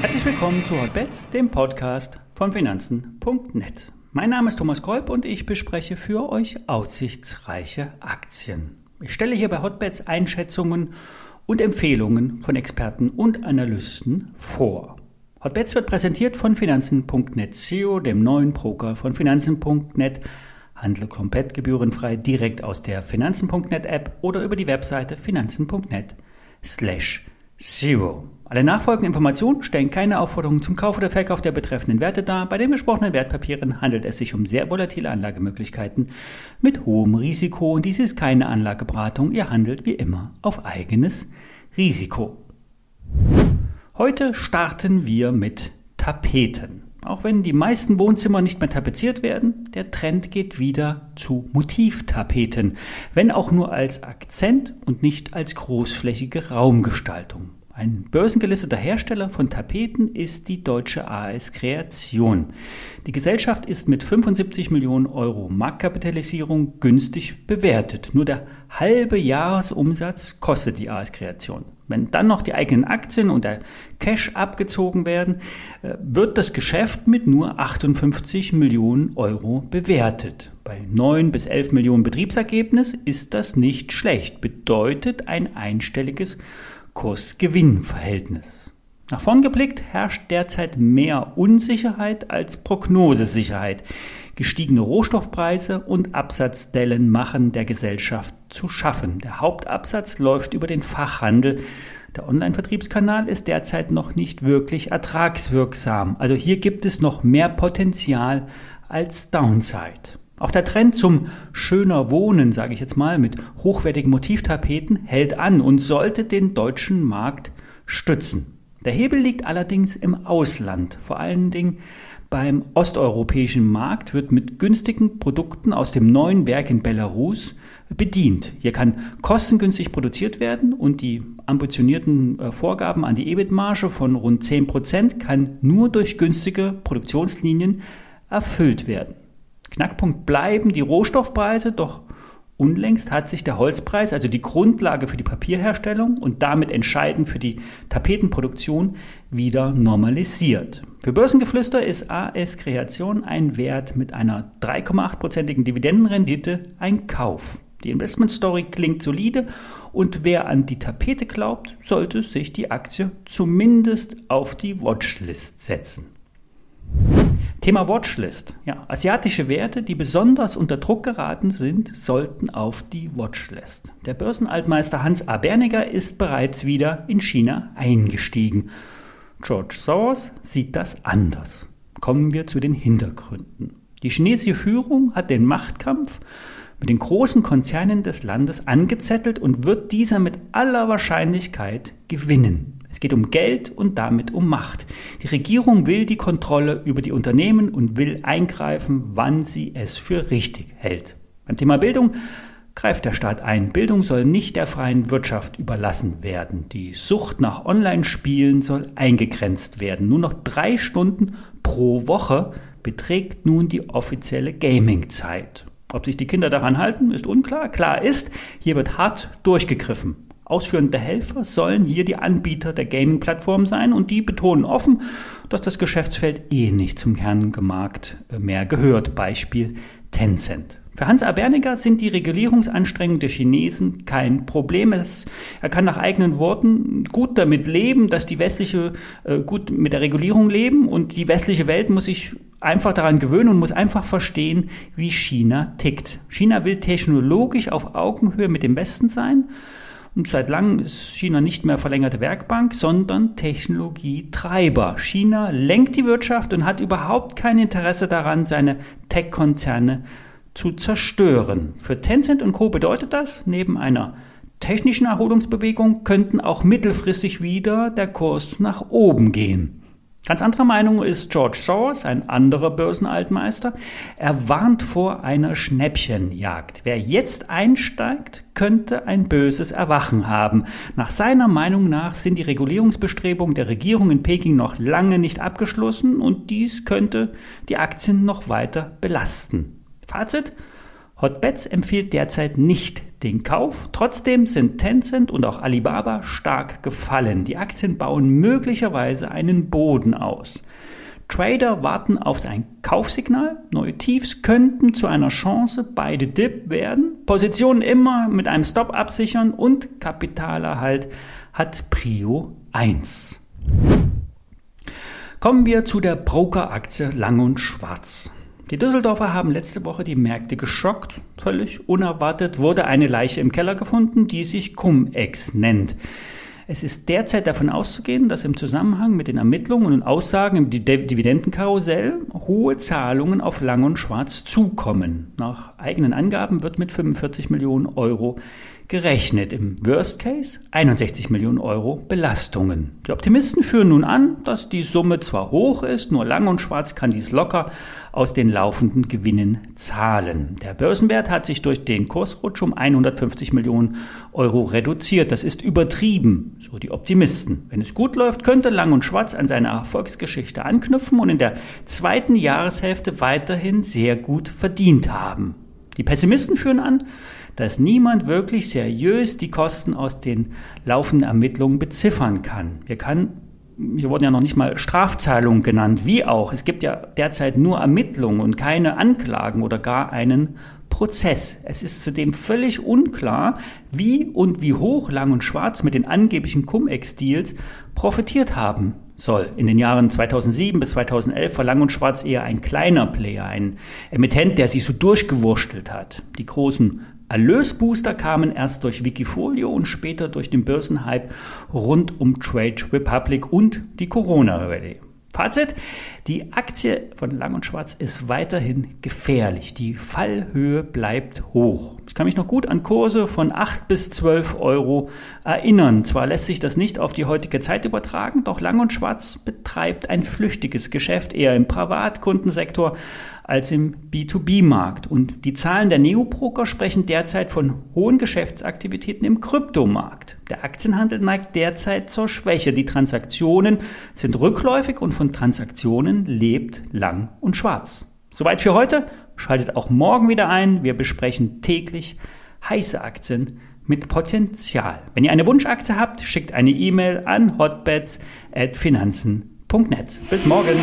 Herzlich willkommen zu Hotbets, dem Podcast von Finanzen.net. Mein Name ist Thomas Kolb und ich bespreche für euch aussichtsreiche Aktien. Ich stelle hier bei Hotbets Einschätzungen und Empfehlungen von Experten und Analysten vor. Hotbets wird präsentiert von Finanzen.net SEO, dem neuen Broker von Finanzen.net. Handle komplett gebührenfrei direkt aus der Finanzen.net App oder über die Webseite finanzen.net slash zero. Alle nachfolgenden Informationen stellen keine Aufforderungen zum Kauf oder Verkauf der betreffenden Werte dar. Bei den besprochenen Wertpapieren handelt es sich um sehr volatile Anlagemöglichkeiten mit hohem Risiko und dies ist keine Anlageberatung. Ihr handelt wie immer auf eigenes Risiko. Heute starten wir mit Tapeten. Auch wenn die meisten Wohnzimmer nicht mehr tapeziert werden, der Trend geht wieder zu Motivtapeten, wenn auch nur als Akzent und nicht als großflächige Raumgestaltung. Ein börsengelisteter Hersteller von Tapeten ist die deutsche AS Kreation. Die Gesellschaft ist mit 75 Millionen Euro Marktkapitalisierung günstig bewertet. Nur der halbe Jahresumsatz kostet die AS Kreation. Wenn dann noch die eigenen Aktien und der Cash abgezogen werden, äh, wird das Geschäft mit nur 58 Millionen Euro bewertet. Bei 9 bis 11 Millionen Betriebsergebnis ist das nicht schlecht, bedeutet ein einstelliges Kurs-Gewinn-Verhältnis. Nach vorn geblickt herrscht derzeit mehr Unsicherheit als Prognosesicherheit. Gestiegene Rohstoffpreise und Absatzdellen machen der Gesellschaft zu schaffen. Der Hauptabsatz läuft über den Fachhandel. Der Online-Vertriebskanal ist derzeit noch nicht wirklich ertragswirksam. Also hier gibt es noch mehr Potenzial als Downside. Auch der Trend zum schöner Wohnen, sage ich jetzt mal, mit hochwertigen Motivtapeten hält an und sollte den deutschen Markt stützen. Der Hebel liegt allerdings im Ausland. Vor allen Dingen beim osteuropäischen Markt wird mit günstigen Produkten aus dem neuen Werk in Belarus bedient. Hier kann kostengünstig produziert werden und die ambitionierten äh, Vorgaben an die EBIT-Marge von rund 10% kann nur durch günstige Produktionslinien erfüllt werden. Knackpunkt bleiben die Rohstoffpreise, doch unlängst hat sich der Holzpreis, also die Grundlage für die Papierherstellung und damit entscheidend für die Tapetenproduktion, wieder normalisiert. Für Börsengeflüster ist AS Kreation ein Wert mit einer 3,8-prozentigen Dividendenrendite ein Kauf. Die Investmentstory klingt solide und wer an die Tapete glaubt, sollte sich die Aktie zumindest auf die Watchlist setzen. Thema Watchlist. Ja, asiatische Werte, die besonders unter Druck geraten sind, sollten auf die Watchlist. Der Börsenaltmeister Hans A. Berniger ist bereits wieder in China eingestiegen. George Soros sieht das anders. Kommen wir zu den Hintergründen. Die chinesische Führung hat den Machtkampf mit den großen Konzernen des Landes angezettelt und wird dieser mit aller Wahrscheinlichkeit gewinnen. Es geht um Geld und damit um Macht. Die Regierung will die Kontrolle über die Unternehmen und will eingreifen, wann sie es für richtig hält. Beim Thema Bildung greift der Staat ein. Bildung soll nicht der freien Wirtschaft überlassen werden. Die Sucht nach Online-Spielen soll eingegrenzt werden. Nur noch drei Stunden pro Woche beträgt nun die offizielle Gaming-Zeit. Ob sich die Kinder daran halten, ist unklar. Klar ist, hier wird hart durchgegriffen. Ausführende Helfer sollen hier die Anbieter der Gaming-Plattform sein und die betonen offen, dass das Geschäftsfeld eh nicht zum Kernmarkt mehr gehört. Beispiel Tencent. Für Hans Aberniger sind die Regulierungsanstrengungen der Chinesen kein Problem. Er kann nach eigenen Worten gut damit leben, dass die westliche äh, gut mit der Regulierung leben und die westliche Welt muss sich einfach daran gewöhnen und muss einfach verstehen, wie China tickt. China will technologisch auf Augenhöhe mit dem Westen sein seit langem ist China nicht mehr verlängerte Werkbank, sondern Technologietreiber. China lenkt die Wirtschaft und hat überhaupt kein Interesse daran, seine Tech-Konzerne zu zerstören. Für Tencent und Co. bedeutet das, neben einer technischen Erholungsbewegung könnten auch mittelfristig wieder der Kurs nach oben gehen. Ganz anderer Meinung ist George Soros, ein anderer Börsenaltmeister. Er warnt vor einer Schnäppchenjagd. Wer jetzt einsteigt, könnte ein böses Erwachen haben. Nach seiner Meinung nach sind die Regulierungsbestrebungen der Regierung in Peking noch lange nicht abgeschlossen und dies könnte die Aktien noch weiter belasten. Fazit? Hotbets empfiehlt derzeit nicht den Kauf. Trotzdem sind Tencent und auch Alibaba stark gefallen. Die Aktien bauen möglicherweise einen Boden aus. Trader warten auf ein Kaufsignal. Neue Tiefs könnten zu einer Chance, beide Dip werden. Positionen immer mit einem Stop absichern und Kapitalerhalt hat Prio 1. Kommen wir zu der Brokeraktie Lang und Schwarz. Die Düsseldorfer haben letzte Woche die Märkte geschockt. Völlig unerwartet wurde eine Leiche im Keller gefunden, die sich Cum-Ex nennt. Es ist derzeit davon auszugehen, dass im Zusammenhang mit den Ermittlungen und Aussagen im Dividendenkarussell hohe Zahlungen auf Lang und Schwarz zukommen. Nach eigenen Angaben wird mit 45 Millionen Euro gerechnet. Im Worst Case 61 Millionen Euro Belastungen. Die Optimisten führen nun an, dass die Summe zwar hoch ist, nur Lang und Schwarz kann dies locker aus den laufenden Gewinnen zahlen. Der Börsenwert hat sich durch den Kursrutsch um 150 Millionen Euro reduziert. Das ist übertrieben, so die Optimisten. Wenn es gut läuft, könnte Lang und Schwarz an seine Erfolgsgeschichte anknüpfen und in der zweiten Jahreshälfte weiterhin sehr gut verdient haben. Die Pessimisten führen an, dass niemand wirklich seriös die Kosten aus den laufenden Ermittlungen beziffern kann. Hier kann hier wurden ja noch nicht mal Strafzahlungen genannt, wie auch. Es gibt ja derzeit nur Ermittlungen und keine Anklagen oder gar einen Prozess. Es ist zudem völlig unklar, wie und wie hoch Lang und Schwarz mit den angeblichen Cum-Ex-Deals profitiert haben soll. In den Jahren 2007 bis 2011 war Lang und Schwarz eher ein kleiner Player, ein Emittent, der sich so durchgewurschtelt hat. Die großen Erlösbooster kamen erst durch Wikifolio und später durch den Börsenhype rund um Trade Republic und die Corona-Rallye. Fazit, die Aktie von Lang und Schwarz ist weiterhin gefährlich. Die Fallhöhe bleibt hoch. Ich kann mich noch gut an Kurse von 8 bis 12 Euro erinnern. Zwar lässt sich das nicht auf die heutige Zeit übertragen, doch Lang und Schwarz betreibt ein flüchtiges Geschäft eher im Privatkundensektor als im B2B-Markt. Und die Zahlen der Neobroker sprechen derzeit von hohen Geschäftsaktivitäten im Kryptomarkt. Der Aktienhandel neigt derzeit zur Schwäche. Die Transaktionen sind rückläufig und von Transaktionen lebt Lang und Schwarz. Soweit für heute. Schaltet auch morgen wieder ein. Wir besprechen täglich heiße Aktien mit Potenzial. Wenn ihr eine Wunschaktie habt, schickt eine E-Mail an hotbets@finanzen.net. Bis morgen.